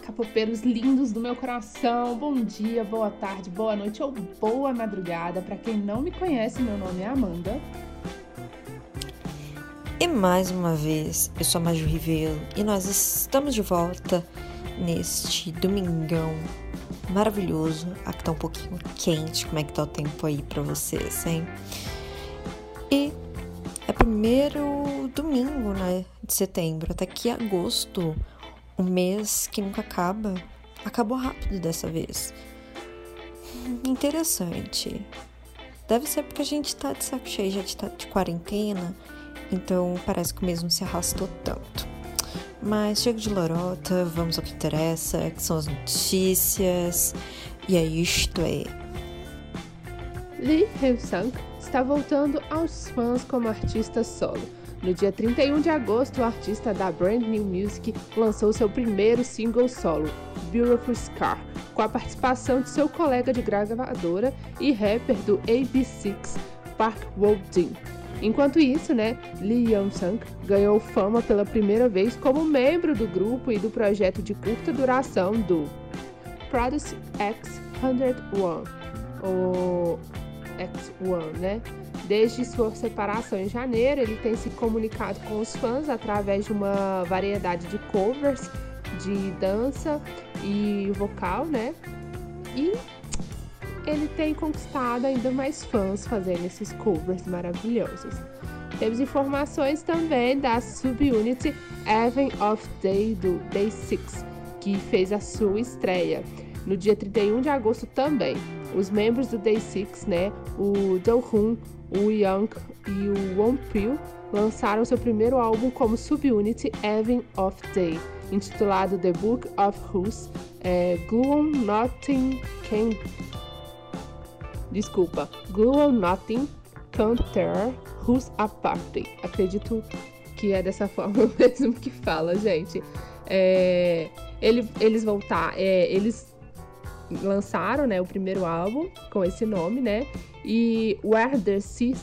capopeiros lindos do meu coração. Bom dia, boa tarde, boa noite ou boa madrugada. Para quem não me conhece, meu nome é Amanda. E mais uma vez, eu sou a Maju Rivelo e nós estamos de volta neste domingão maravilhoso. Aqui tá um pouquinho quente, como é que tá o tempo aí para vocês, hein? E é primeiro domingo, né, de setembro, até que agosto um mês que nunca acaba. Acabou rápido dessa vez. Interessante. Deve ser porque a gente tá de saco cheio, já tá de quarentena, então parece que o mês não se arrastou tanto. Mas chega de lorota, vamos ao que interessa, que são as notícias. E é isto aí. Lee Hyun-sung está voltando aos fãs como artista solo. No dia 31 de agosto, o artista da Brand New Music lançou seu primeiro single solo, Beautiful Scar, com a participação de seu colega de gravadora e rapper do AB6, Park Woo-jin. Enquanto isso, né, Lee Young-sung ganhou fama pela primeira vez como membro do grupo e do projeto de curta duração do Produce X101, ou X1, né? Desde sua separação em janeiro, ele tem se comunicado com os fãs através de uma variedade de covers de dança e vocal, né? E ele tem conquistado ainda mais fãs fazendo esses covers maravilhosos. Temos informações também da subunit Heaven of Day do Day 6, que fez a sua estreia no dia 31 de agosto também. Os membros do Day 6, né, o Do Hoon, o Young e o Wonpil lançaram seu primeiro álbum como subunit Heaven of Day, intitulado The Book of Who's é, Glue Nothing Can Desculpa, Glue Nothing Can't Tear Who's Apart. Acredito que é dessa forma mesmo que fala, gente. É, ele, eles vão estar, tá, é, eles lançaram, né, o primeiro álbum com esse nome, né? E Where the Sea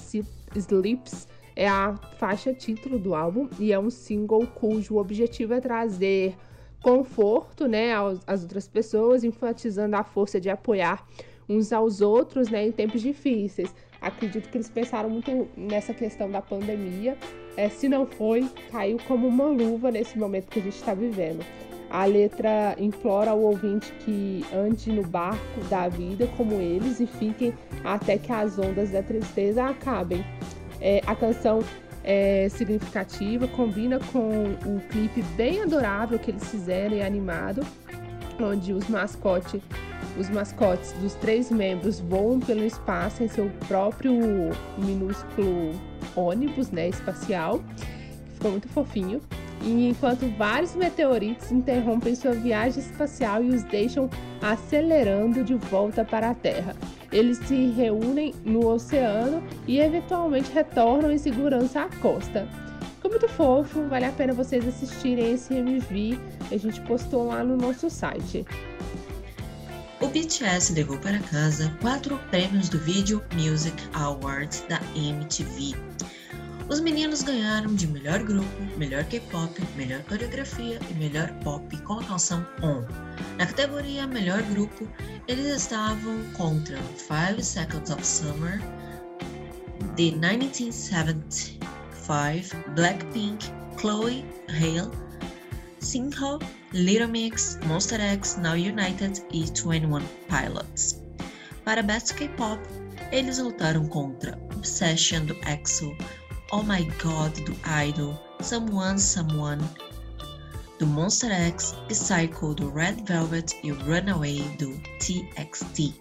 Sleeps é a faixa título do álbum e é um single cujo objetivo é trazer conforto, né, às outras pessoas, enfatizando a força de apoiar uns aos outros, né, em tempos difíceis. Acredito que eles pensaram muito nessa questão da pandemia. É, se não foi, caiu como uma luva nesse momento que a gente está vivendo. A letra implora ao ouvinte que ande no barco da vida como eles e fiquem até que as ondas da tristeza acabem. É, a canção é significativa, combina com o clipe bem adorável que eles fizeram e animado, onde os mascotes, os mascotes dos três membros voam pelo espaço em seu próprio minúsculo ônibus, né, espacial. Ficou muito fofinho e enquanto vários meteoritos interrompem sua viagem espacial e os deixam acelerando de volta para a Terra. Eles se reúnem no oceano e eventualmente retornam em segurança à costa. Ficou muito fofo, vale a pena vocês assistirem esse MV. A gente postou lá no nosso site. O BTS levou para casa quatro prêmios do Video Music Awards da MTV. Os meninos ganharam de melhor grupo, melhor K-pop, melhor coreografia e melhor pop com a canção On. Na categoria melhor grupo, eles estavam contra Five Seconds of Summer, The 1975, Blackpink, Chloe, Hale, Cinco, Little Mix, Monster X, Now United e 21 Pilots. Para Best K-pop, eles lutaram contra Obsession do EXO, Oh My God do Idol, Someone Someone do Monster X, Psycho do Red Velvet e Runaway do TXT.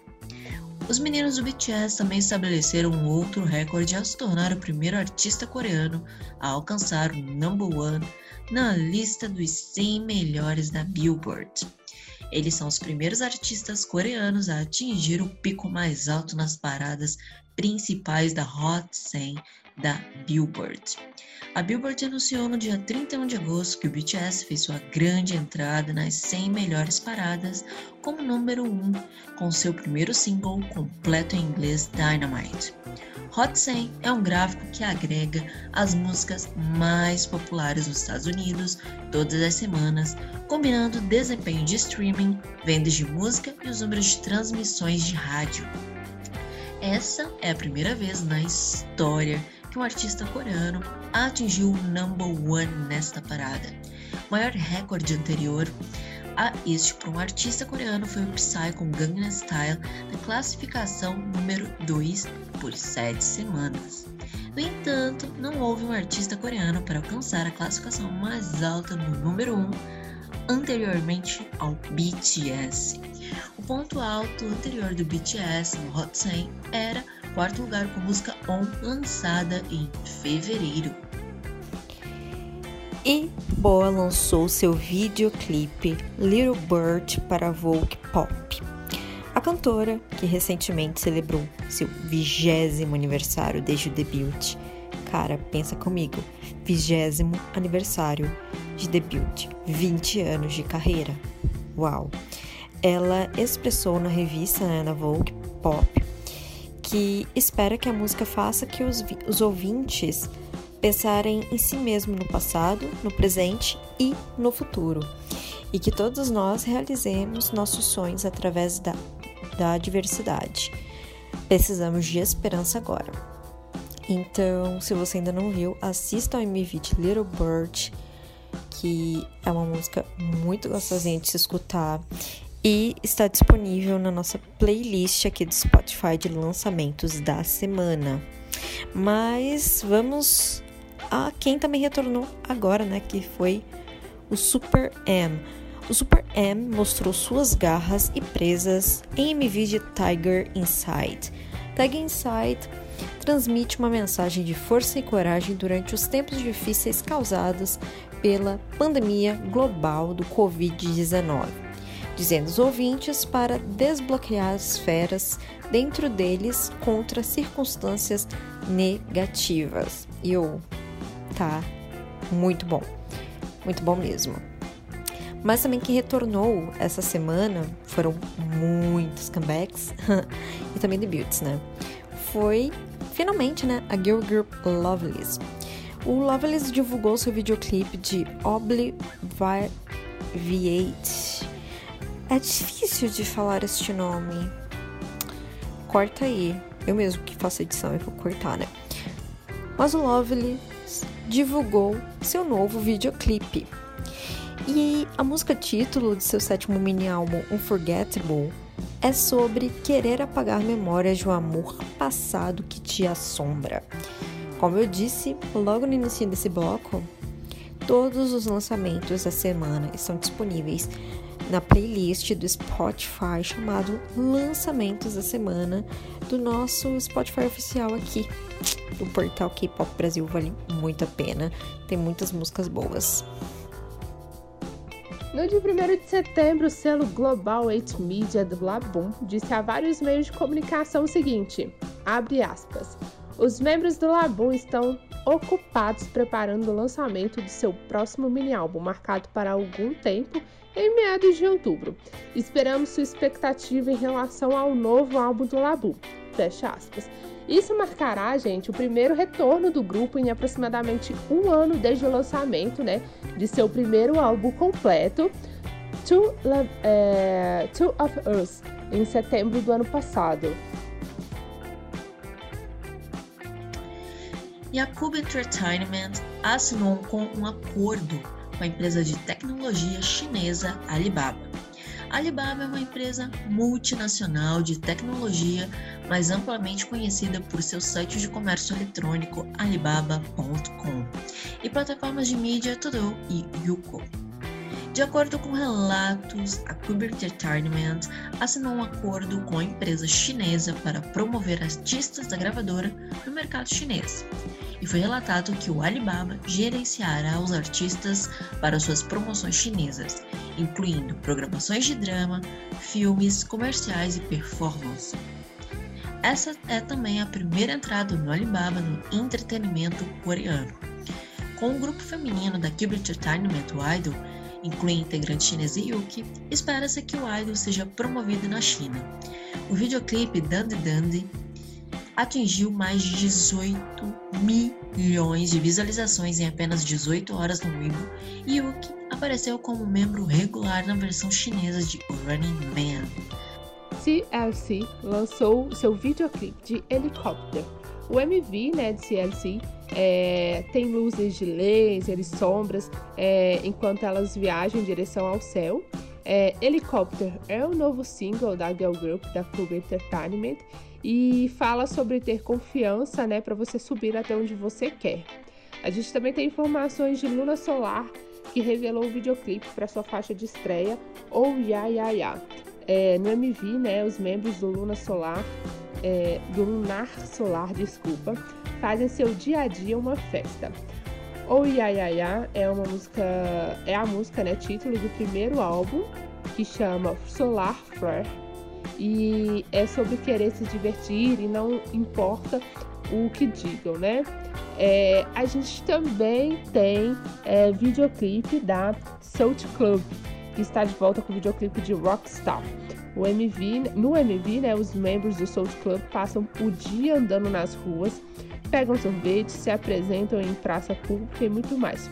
Os meninos do BTS também estabeleceram um outro recorde ao se tornar o primeiro artista coreano a alcançar o number one na lista dos 100 melhores da Billboard. Eles são os primeiros artistas coreanos a atingir o pico mais alto nas paradas principais da Hot 100 da Billboard. A Billboard anunciou no dia 31 de agosto que o BTS fez sua grande entrada nas 100 melhores paradas como número 1 com seu primeiro single completo em inglês Dynamite. Hot 100 é um gráfico que agrega as músicas mais populares dos Estados Unidos todas as semanas, combinando desempenho de streaming, vendas de música e os números de transmissões de rádio. Essa é a primeira vez na história que um artista coreano atingiu o number one nesta parada. O maior recorde anterior a este para um artista coreano foi o Psy com Gangnam Style na classificação número 2 por 7 semanas. No entanto, não houve um artista coreano para alcançar a classificação mais alta no número 1 anteriormente ao BTS. O ponto alto anterior do BTS no Hot 100 era quarto lugar com música On, lançada em fevereiro. E Boa lançou seu videoclipe Little Bird para Vogue Pop. A cantora, que recentemente celebrou seu vigésimo aniversário desde o debut. Cara, pensa comigo, vigésimo aniversário de debut, 20 anos de carreira. Uau! Ela expressou na revista, né, na Vogue Pop, que espera que a música faça que os, os ouvintes pensarem em si mesmo no passado, no presente e no futuro, e que todos nós realizemos nossos sonhos através da, da diversidade. Precisamos de esperança agora. Então, se você ainda não viu, assista ao MV de Little Bird, que é uma música muito gostosinha de se escutar e está disponível na nossa playlist aqui do Spotify de lançamentos da semana. Mas vamos a quem também retornou agora, né, que foi o Super M. O Super M mostrou suas garras e presas em MV de Tiger Inside. Tiger Inside transmite uma mensagem de força e coragem durante os tempos difíceis causados pela pandemia global do Covid-19 dizendo aos ouvintes para desbloquear as feras dentro deles contra circunstâncias negativas. E o tá muito bom, muito bom mesmo. Mas também que retornou essa semana foram muitos comebacks e também debuts, né? Foi finalmente, né, a girl group Lovelies. O Lovelies divulgou seu videoclipe de Obliviate é difícil de falar este nome. Corta aí. Eu mesmo que faço edição, eu vou cortar, né? Mas o Lovely divulgou seu novo videoclipe. E a música título de seu sétimo mini álbum, Unforgettable, é sobre querer apagar memórias de um amor passado que te assombra. Como eu disse logo no início desse bloco, todos os lançamentos da semana estão disponíveis na playlist do Spotify chamado Lançamentos da Semana do nosso Spotify oficial aqui. do portal K-Pop Brasil vale muito a pena, tem muitas músicas boas. No dia 1 de setembro, o selo Global 8 Media do Labum disse a vários meios de comunicação o seguinte: abre aspas. Os membros do Labum estão ocupados preparando o lançamento de seu próximo mini álbum, marcado para algum tempo em meados de outubro. Esperamos sua expectativa em relação ao novo álbum do Labu. Fecha aspas. Isso marcará, gente, o primeiro retorno do grupo em aproximadamente um ano desde o lançamento, né, de seu primeiro álbum completo, Two, é, Two of Us, em setembro do ano passado. Yakub Entertainment assinou um acordo com a empresa de tecnologia chinesa Alibaba. Alibaba é uma empresa multinacional de tecnologia, mais amplamente conhecida por seu site de comércio eletrônico alibaba.com e plataformas de mídia Todo e Youku. De acordo com relatos, a Kuber Entertainment assinou um acordo com a empresa chinesa para promover artistas da gravadora no mercado chinês e foi relatado que o Alibaba gerenciará os artistas para suas promoções chinesas, incluindo programações de drama, filmes, comerciais e performance. essa é também a primeira entrada no Alibaba no entretenimento coreano. Com o grupo feminino da Cube Entertainment, Idol, inclui a integrante chinesa Yuki, espera-se que o Idol seja promovido na China. O videoclipe Dandy Dandy atingiu mais de 18 milhões de visualizações em apenas 18 horas no Weibo e Yuki apareceu como membro regular na versão chinesa de Running Man. CLC lançou seu videoclipe de Helicopter. O MV né, de CLC é, tem luzes de laser e sombras é, enquanto elas viajam em direção ao céu. É, Helicopter é o novo single da girl group da Club Entertainment e fala sobre ter confiança né, para você subir até onde você quer. A gente também tem informações de Luna Solar, que revelou o videoclipe para sua faixa de estreia, ou Ya Ya Ya. É, no MV, né, os membros do Luna Solar, é, do Lunar Solar, desculpa, fazem seu dia a dia uma festa. O Ya Ya Ya é uma música, é a música, né, título do primeiro álbum que chama Solar Flare e é sobre querer se divertir e não importa o que digam, né? É, a gente também tem é, videoclipe da Salt Club que está de volta com o videoclipe de Rockstar. O MV, no MV, né, os membros do Soul Club passam o dia andando nas ruas, pegam sorvete, se apresentam em praça pública e muito mais.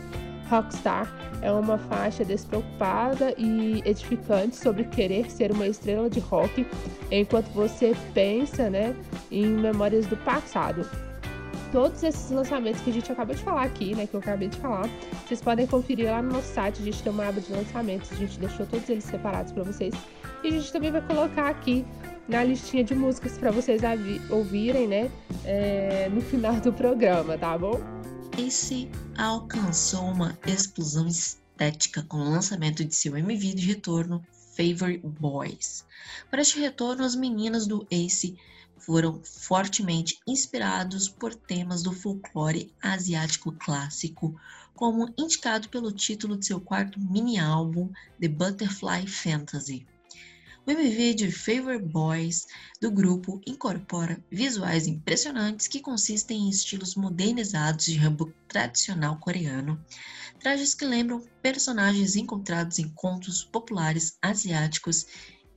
Rockstar é uma faixa despreocupada e edificante sobre querer ser uma estrela de rock enquanto você pensa né, em memórias do passado todos esses lançamentos que a gente acabou de falar aqui, né? Que eu acabei de falar, vocês podem conferir lá no nosso site. A gente tem uma aba de lançamentos, a gente deixou todos eles separados para vocês. E a gente também vai colocar aqui na listinha de músicas para vocês ouvirem, né? É, no final do programa, tá bom? Esse alcançou uma explosão estética com o lançamento de seu MV de retorno, Favorite Boys. Para este retorno, as meninas do Ace foram fortemente inspirados por temas do folclore asiático clássico, como indicado pelo título de seu quarto mini-álbum, The Butterfly Fantasy. O MV de Favor Boys do grupo incorpora visuais impressionantes que consistem em estilos modernizados de hanbok tradicional coreano, trajes que lembram personagens encontrados em contos populares asiáticos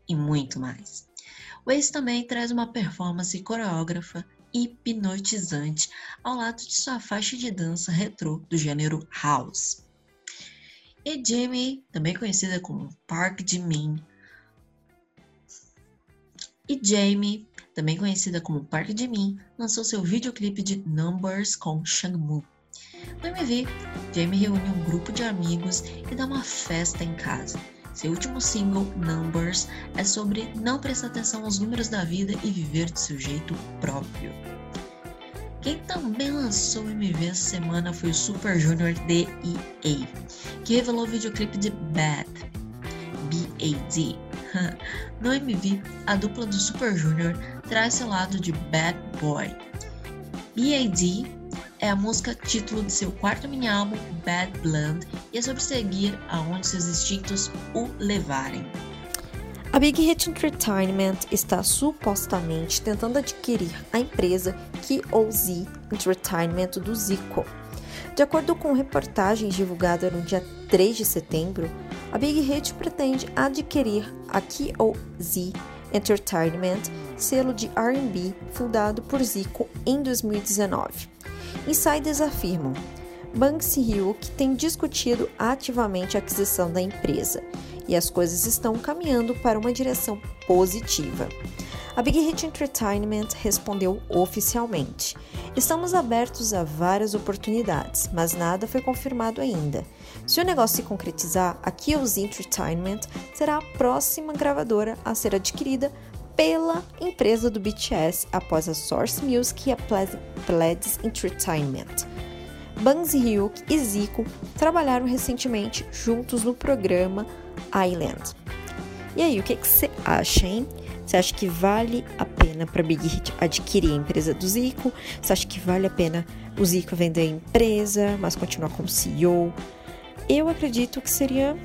e muito mais. O Ace também traz uma performance coreógrafa hipnotizante ao lado de sua faixa de dança retrô do gênero House. E Jamie, também conhecida como Park Jimin, e Jamie, também conhecida como Park Jimin, lançou seu videoclipe de Numbers com Shangmu. No MV, Jamie reúne um grupo de amigos e dá uma festa em casa. Seu último single, Numbers, é sobre não prestar atenção aos números da vida e viver de seu jeito próprio. Quem também lançou o MV essa semana foi o Super Junior DEA, que revelou o videoclipe de Bad, B-A-D. No MV, a dupla do Super Junior traz seu lado de bad boy. B.A.D é a música título de seu quarto mini-álbum Bad Blood e é sobre seguir aonde seus instintos o levarem. A Big Hit Entertainment está supostamente tentando adquirir a empresa KOZ Entertainment do Zico. De acordo com reportagens divulgadas no dia 3 de setembro, a Big Hit pretende adquirir a KOZ Entertainment, selo de R&B fundado por Zico em 2019. Insiders afirmam: Bang Se-hyuk tem discutido ativamente a aquisição da empresa e as coisas estão caminhando para uma direção positiva. A Big Hit Entertainment respondeu oficialmente: Estamos abertos a várias oportunidades, mas nada foi confirmado ainda. Se o negócio se concretizar, a Kills Entertainment será a próxima gravadora a ser adquirida pela empresa do BTS após a Source Music e a Pledis Entertainment. Bang Hyuk e Zico trabalharam recentemente juntos no programa Island. E aí, o que você acha, hein? Você acha que vale a pena para Big Hit adquirir a empresa do Zico? Você acha que vale a pena o Zico vender a empresa, mas continuar como CEO? Eu acredito que seria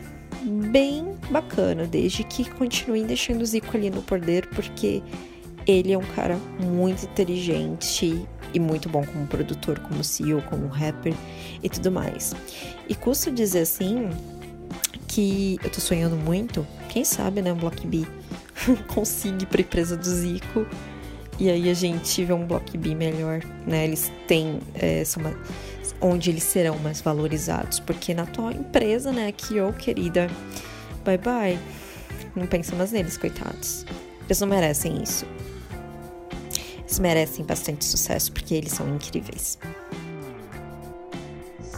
bem bacana, desde que continuem deixando o Zico ali no poder, porque ele é um cara muito inteligente e muito bom como produtor, como CEO, como rapper e tudo mais. E custo dizer assim que eu tô sonhando muito, quem sabe, né, um Block B consiga pra empresa do Zico e aí a gente vê um Block B melhor, né? Eles têm, é, uma, onde eles serão mais valorizados, porque na atual empresa, né, que eu querida, bye bye, não pensa mais neles, coitados. Eles não merecem isso. Eles merecem bastante sucesso porque eles são incríveis.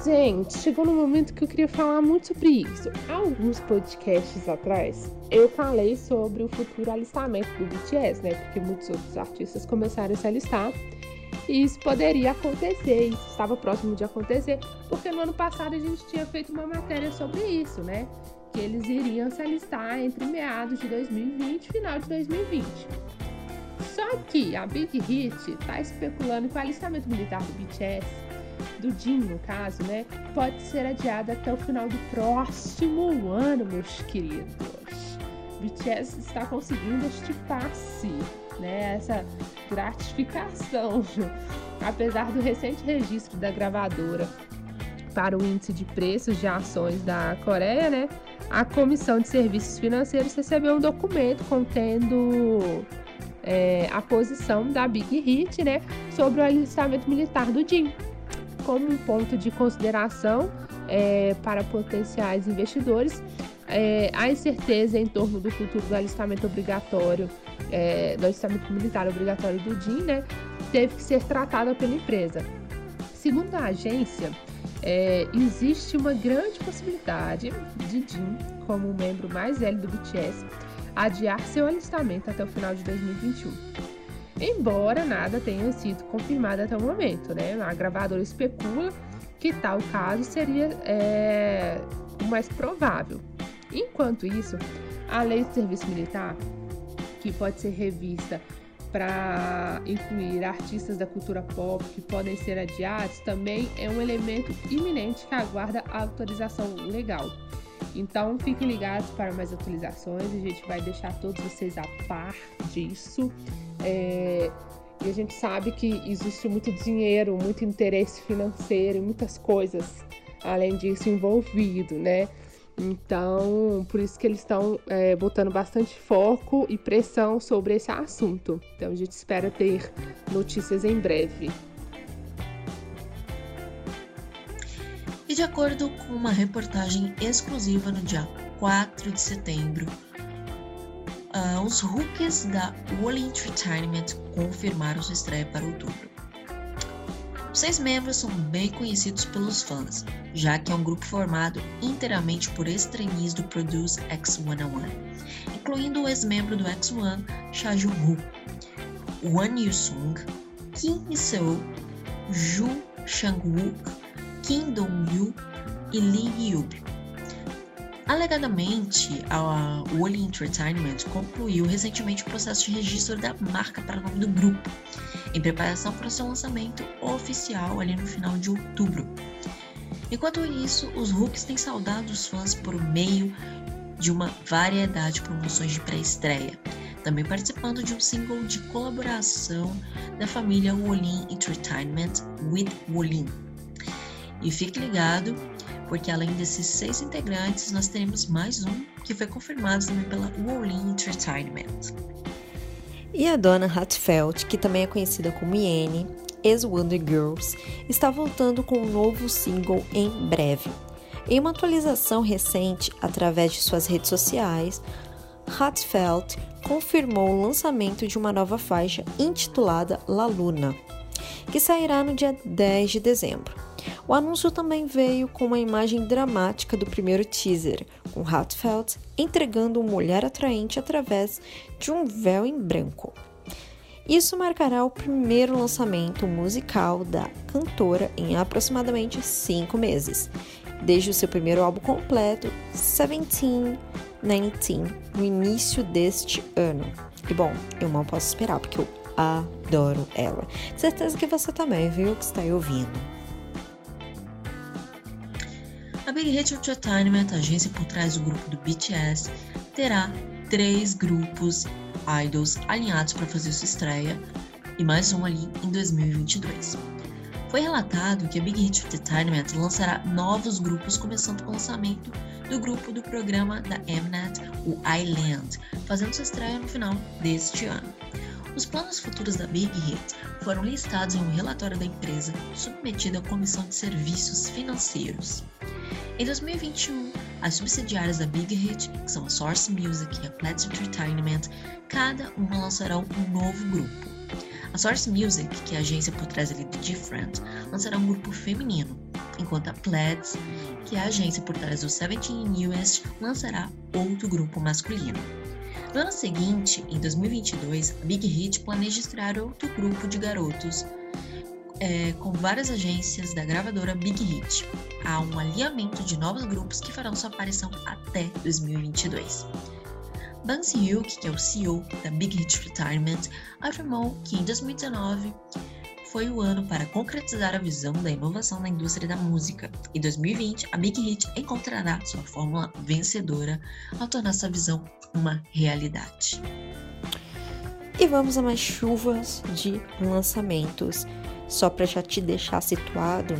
Gente, chegou no momento que eu queria falar muito sobre isso. Há alguns podcasts atrás, eu falei sobre o futuro alistamento do BTS, né? Porque muitos outros artistas começaram a se alistar. E isso poderia acontecer, isso estava próximo de acontecer, porque no ano passado a gente tinha feito uma matéria sobre isso, né? Que eles iriam se alistar entre meados de 2020 e final de 2020. Só que a Big Hit está especulando que o alistamento militar do BTS do Jin, no caso, né, pode ser adiada até o final do próximo ano, meus queridos. BTS está conseguindo este passe, né, essa gratificação, apesar do recente registro da gravadora para o índice de preços de ações da Coreia, né, a Comissão de Serviços Financeiros recebeu um documento contendo é, a posição da Big Hit, né, sobre o alistamento militar do Jin como um ponto de consideração é, para potenciais investidores. É, a incerteza em torno do futuro do alistamento obrigatório, é, do alistamento militar obrigatório do DIN, né, teve que ser tratada pela empresa. Segundo a agência, é, existe uma grande possibilidade de Jin, como membro mais velho do BTS, adiar seu alistamento até o final de 2021 embora nada tenha sido confirmado até o momento, né? A gravadora especula que tal caso seria é, o mais provável. Enquanto isso, a lei de serviço militar, que pode ser revista para incluir artistas da cultura pop que podem ser adiados, também é um elemento iminente que aguarda autorização legal. Então fiquem ligados para mais atualizações, a gente vai deixar todos vocês a par disso. É, e a gente sabe que existe muito dinheiro, muito interesse financeiro, muitas coisas além disso envolvido, né? Então, por isso que eles estão é, botando bastante foco e pressão sobre esse assunto. Então, a gente espera ter notícias em breve. De acordo com uma reportagem exclusiva no dia 4 de setembro, uh, os rookies da Wall Entertainment confirmaram sua estreia para outubro. Os seis membros são bem conhecidos pelos fãs, já que é um grupo formado inteiramente por ex-trainees do Produce X101, incluindo o ex-membro do X1, Cha Jung-woo, Won Yu-sung, Kim Mi-seo, Ju Chang-wook, Kim Dong-yu e Lee Hyub. Alegadamente, a Wally Entertainment concluiu recentemente o processo de registro da marca para o nome do grupo, em preparação para seu lançamento oficial ali no final de outubro. Enquanto isso, os Hooks têm saudado os fãs por meio de uma variedade de promoções de pré-estreia, também participando de um single de colaboração da família Wolin Entertainment with Wolin. E fique ligado porque além desses seis integrantes, nós teremos mais um que foi confirmado também pela Wowlin Entertainment. E a dona Hatfeld, que também é conhecida como Iene, ex-Wonder Girls, está voltando com um novo single em breve. Em uma atualização recente, através de suas redes sociais, Hatfeld confirmou o lançamento de uma nova faixa intitulada La Luna, que sairá no dia 10 de dezembro. O anúncio também veio com uma imagem dramática do primeiro teaser, com Hatfeld entregando uma mulher atraente através de um véu em branco. Isso marcará o primeiro lançamento musical da cantora em aproximadamente cinco meses, desde o seu primeiro álbum completo, Seventeen Nineteen, no início deste ano. E bom, eu mal posso esperar porque eu adoro ela. Certeza que você também, viu, que está aí ouvindo. Big Hit Entertainment, a agência por trás do grupo do BTS, terá três grupos idols alinhados para fazer sua estreia e mais um ali em 2022. Foi relatado que a Big Hit Entertainment lançará novos grupos, começando com o lançamento do grupo do programa da Mnet, o Island, fazendo sua estreia no final deste ano. Os planos futuros da Big Hit foram listados em um relatório da empresa submetido à Comissão de Serviços Financeiros. Em 2021, as subsidiárias da Big Hit, que são a Source Music e a Platts Entertainment, cada uma lançará um novo grupo. A Source Music, que é a agência por trás ali de Different, lançará um grupo feminino, enquanto a Plaids, que é a agência por trás do Seventeen Newest, lançará outro grupo masculino. No ano seguinte, em 2022, a Big Hit planeja estrear outro grupo de garotos é, com várias agências da gravadora Big Hit. Há um alinhamento de novos grupos que farão sua aparição até 2022. Banks Hugh, que é o CEO da Big Hit Retirement, afirmou que em 2019 foi o ano para concretizar a visão da inovação na indústria da música. Em 2020, a Big Hit encontrará sua fórmula vencedora ao tornar essa visão uma realidade. E vamos a mais chuvas de lançamentos. Só para já te deixar situado,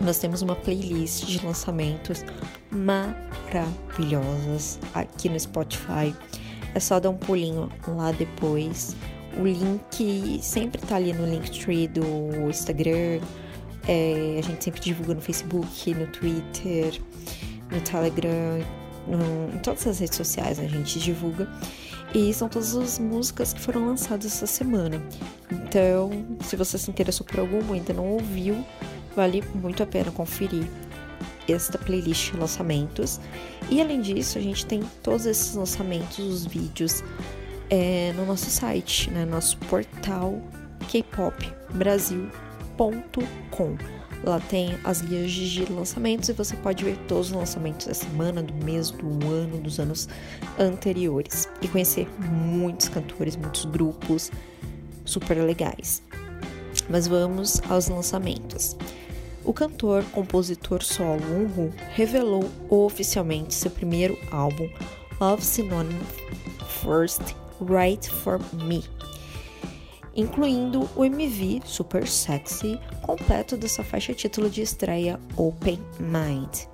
nós temos uma playlist de lançamentos maravilhosas aqui no Spotify. É só dar um pulinho lá depois o link sempre tá ali no Linktree do Instagram. É, a gente sempre divulga no Facebook, no Twitter, no Telegram, no, em todas as redes sociais a gente divulga. E são todas as músicas que foram lançadas essa semana. Então, se você se interessou por alguma e ainda não ouviu, vale muito a pena conferir esta playlist de lançamentos. E além disso, a gente tem todos esses lançamentos, os vídeos é, no nosso site, né, nosso portal kpopbrasil.com. Lá tem as guias de lançamentos e você pode ver todos os lançamentos da semana, do mês, do ano, dos anos anteriores e conhecer muitos cantores, muitos grupos super legais. Mas vamos aos lançamentos. O cantor, compositor solo Unru revelou oficialmente seu primeiro álbum, Love Synonym First Right for Me, incluindo o MV Super Sexy, completo dessa faixa título de estreia Open Mind.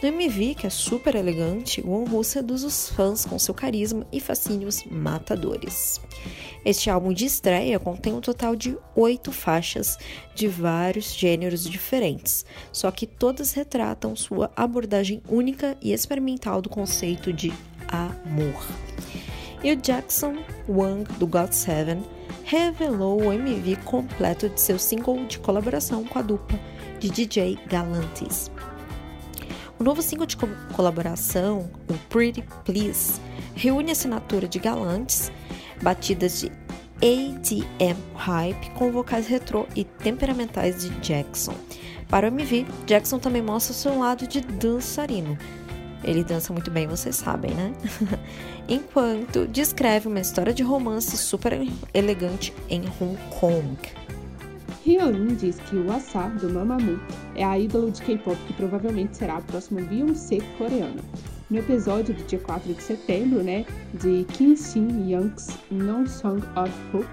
No MV, que é super elegante, o Onru seduz os fãs com seu carisma e fascínios matadores. Este álbum de estreia contém um total de oito faixas de vários gêneros diferentes, só que todas retratam sua abordagem única e experimental do conceito de amor e o Jackson Wang do GOT7 revelou o MV completo de seu single de colaboração com a dupla de DJ Galantis. O novo single de co colaboração, o Pretty Please, reúne a assinatura de Galantis, batidas de ADM Hype com vocais retrô e temperamentais de Jackson. Para o MV, Jackson também mostra seu lado de dançarino, ele dança muito bem, vocês sabem, né? Enquanto descreve uma história de romance super elegante em Hong Kong. Hyolyn diz que o Asa, do Mamamoo, é a ídolo de K-pop que provavelmente será a próxima Beyoncé coreana. No episódio do dia 4 de setembro, né, de Kim Shin Young's No Song of Hope,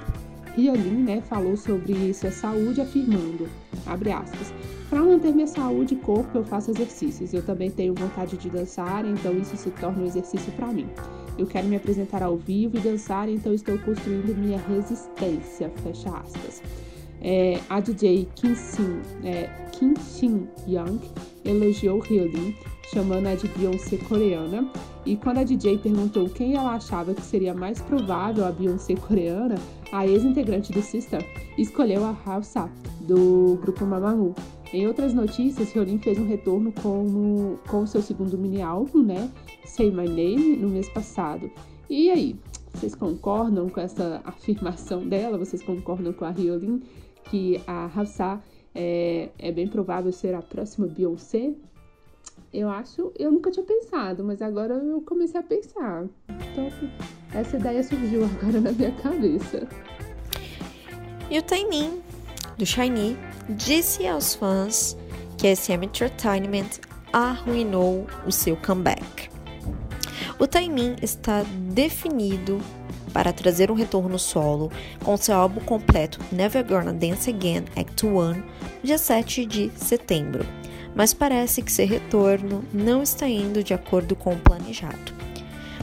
Hyolyn, né, falou sobre sua saúde afirmando, abre aspas, para manter minha saúde e corpo, eu faço exercícios. Eu também tenho vontade de dançar, então isso se torna um exercício para mim. Eu quero me apresentar ao vivo e dançar, então estou construindo minha resistência. Fecha aspas. É, a DJ Kim Shin, é, Kim Shin Young elogiou Hyolyn, chamando a de Beyoncé coreana. E quando a DJ perguntou quem ela achava que seria mais provável a Beyoncé coreana, a ex-integrante do Sister escolheu a Hausa, do grupo Mamamoo. Em outras notícias, Hyolyn fez um retorno com, com seu segundo mini álbum, né? Say My Name, no mês passado. E aí, vocês concordam com essa afirmação dela? Vocês concordam com a Hyolyn que a Hafsa é, é bem provável ser a próxima Beyoncé? Eu acho, eu nunca tinha pensado, mas agora eu comecei a pensar. Então, essa ideia surgiu agora na minha cabeça. E o Taimin, do Shiny, disse aos fãs que esse Entertainment arruinou o seu comeback. O Taimin está definido para trazer um retorno solo com seu álbum completo Never Gonna Dance Again Act 1, dia 7 de setembro. Mas parece que seu retorno não está indo de acordo com o planejado.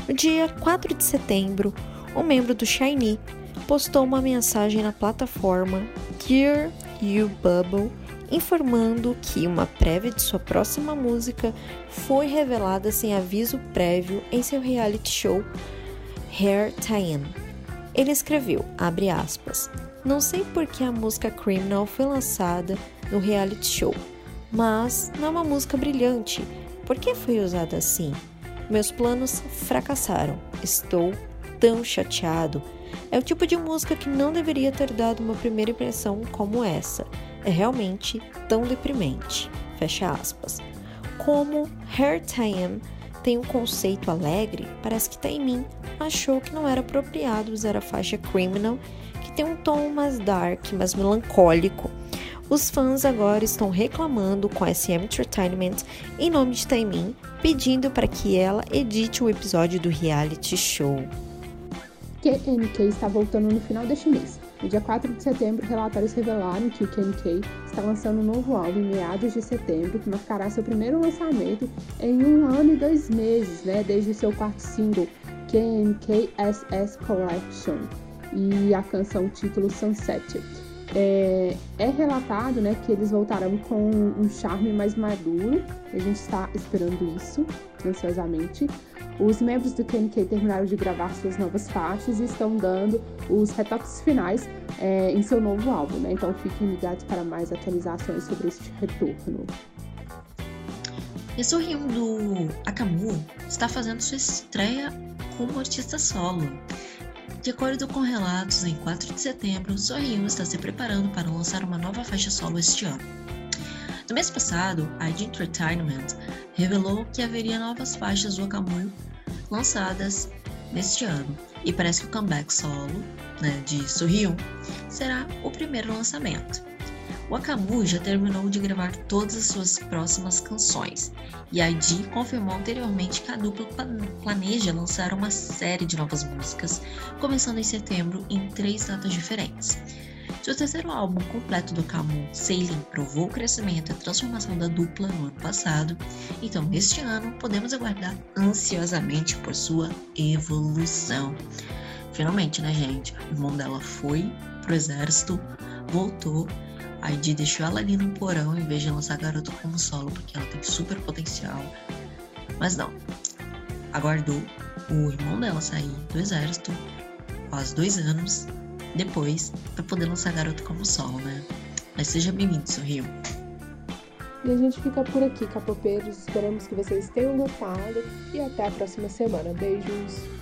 No dia 4 de setembro, um membro do Shiny postou uma mensagem na plataforma Dear You Bubble informando que uma prévia de sua próxima música foi revelada sem aviso prévio em seu reality show Hair Tie-In. Ele escreveu, abre aspas, não sei por que a música Criminal foi lançada no reality show, mas não é uma música brilhante. Por que foi usada assim? Meus planos fracassaram. Estou tão chateado. É o tipo de música que não deveria ter dado uma primeira impressão como essa é realmente tão deprimente. Fecha aspas. Como Hair Time tem um conceito alegre, parece que Taimin achou que não era apropriado usar a faixa Criminal, que tem um tom mais dark, mais melancólico. Os fãs agora estão reclamando com a SM Entertainment em nome de Taimin, pedindo para que ela edite o um episódio do reality show. QNK está voltando no final deste mês. No dia 4 de setembro, relatórios revelaram que o KNK está lançando um novo álbum em meados de setembro, que marcará seu primeiro lançamento em um ano e dois meses, né, desde o seu quarto single, KNK SS Collection, e a canção título Sunset. É, é, relatado né, que eles voltarão com um charme mais maduro, a gente está esperando isso ansiosamente. Os membros do KNK terminaram de gravar suas novas faixas e estão dando os retoques finais é, em seu novo álbum, né? Então fiquem ligados para mais atualizações sobre este retorno. E Sorrium do Akamu está fazendo sua estreia como artista solo. De acordo com relatos, em 4 de setembro, Sorrium está se preparando para lançar uma nova faixa solo este ano. No mês passado, a ID Entertainment revelou que haveria novas faixas do Akamu lançadas neste ano, e parece que o comeback solo né, de Sorriu será o primeiro lançamento. O Akamu já terminou de gravar todas as suas próximas canções, e a ID confirmou anteriormente que a dupla planeja lançar uma série de novas músicas, começando em setembro em três datas diferentes. Seu terceiro álbum completo do Camus, Sailing, provou o crescimento e a transformação da dupla no ano passado, então neste ano podemos aguardar ansiosamente por sua evolução. Finalmente, né, gente? O irmão dela foi pro exército, voltou, a Ed deixou ela ali no porão em vez de lançar a garota como solo, porque ela tem super potencial. Mas não, aguardou o irmão dela sair do exército, quase dois anos, depois para poder lançar Garoto como solo, né? Mas seja bem-vindo, Sorriu. E a gente fica por aqui, capopeiros. Esperamos que vocês tenham gostado e até a próxima semana. Beijos!